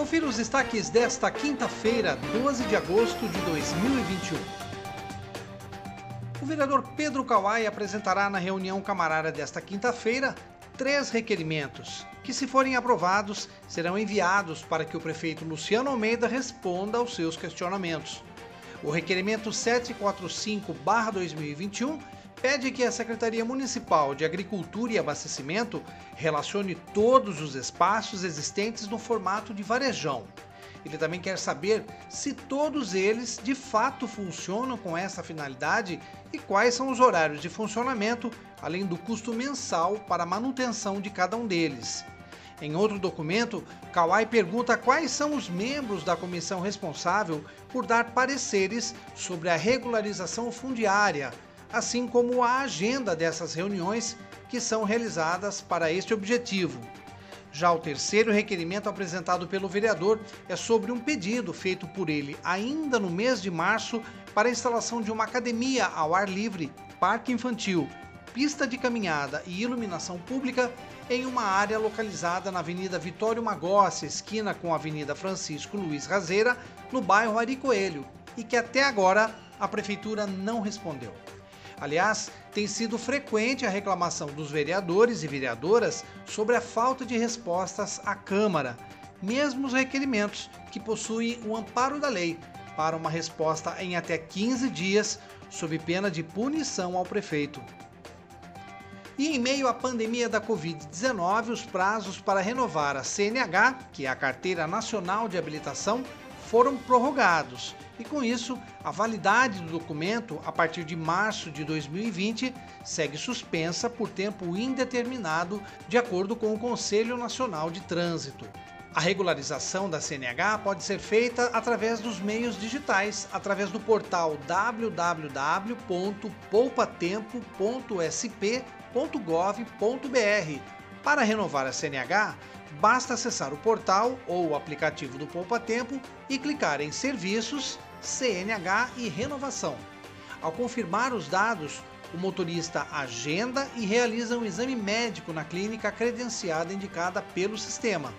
Confira os destaques desta quinta-feira, 12 de agosto de 2021. O vereador Pedro Kawai apresentará na reunião camarária desta quinta-feira três requerimentos, que, se forem aprovados, serão enviados para que o prefeito Luciano Almeida responda aos seus questionamentos. O requerimento 745-2021 pede que a Secretaria Municipal de Agricultura e Abastecimento relacione todos os espaços existentes no formato de varejão. Ele também quer saber se todos eles de fato funcionam com essa finalidade e quais são os horários de funcionamento, além do custo mensal para a manutenção de cada um deles. Em outro documento, Kawai pergunta quais são os membros da comissão responsável por dar pareceres sobre a regularização fundiária, assim como a agenda dessas reuniões que são realizadas para este objetivo. Já o terceiro requerimento apresentado pelo vereador é sobre um pedido feito por ele ainda no mês de março para a instalação de uma academia ao ar livre, parque infantil, pista de caminhada e iluminação pública em uma área localizada na Avenida Vitório Magossi, esquina com a Avenida Francisco Luiz Razeira, no bairro Ari Coelho, e que até agora a prefeitura não respondeu. Aliás, tem sido frequente a reclamação dos vereadores e vereadoras sobre a falta de respostas à Câmara, mesmo os requerimentos que possuem o amparo da lei para uma resposta em até 15 dias, sob pena de punição ao prefeito. E em meio à pandemia da Covid-19, os prazos para renovar a CNH, que é a Carteira Nacional de Habilitação, foram prorrogados. E com isso, a validade do documento, a partir de março de 2020, segue suspensa por tempo indeterminado, de acordo com o Conselho Nacional de Trânsito. A regularização da CNH pode ser feita através dos meios digitais, através do portal www.poupatempo.sp.com poupa.gov.br. Para renovar a CNH, basta acessar o portal ou o aplicativo do Poupa Tempo e clicar em Serviços, CNH e Renovação. Ao confirmar os dados, o motorista agenda e realiza um exame médico na clínica credenciada indicada pelo sistema.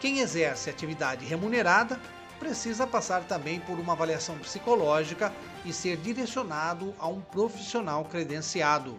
Quem exerce atividade remunerada precisa passar também por uma avaliação psicológica e ser direcionado a um profissional credenciado.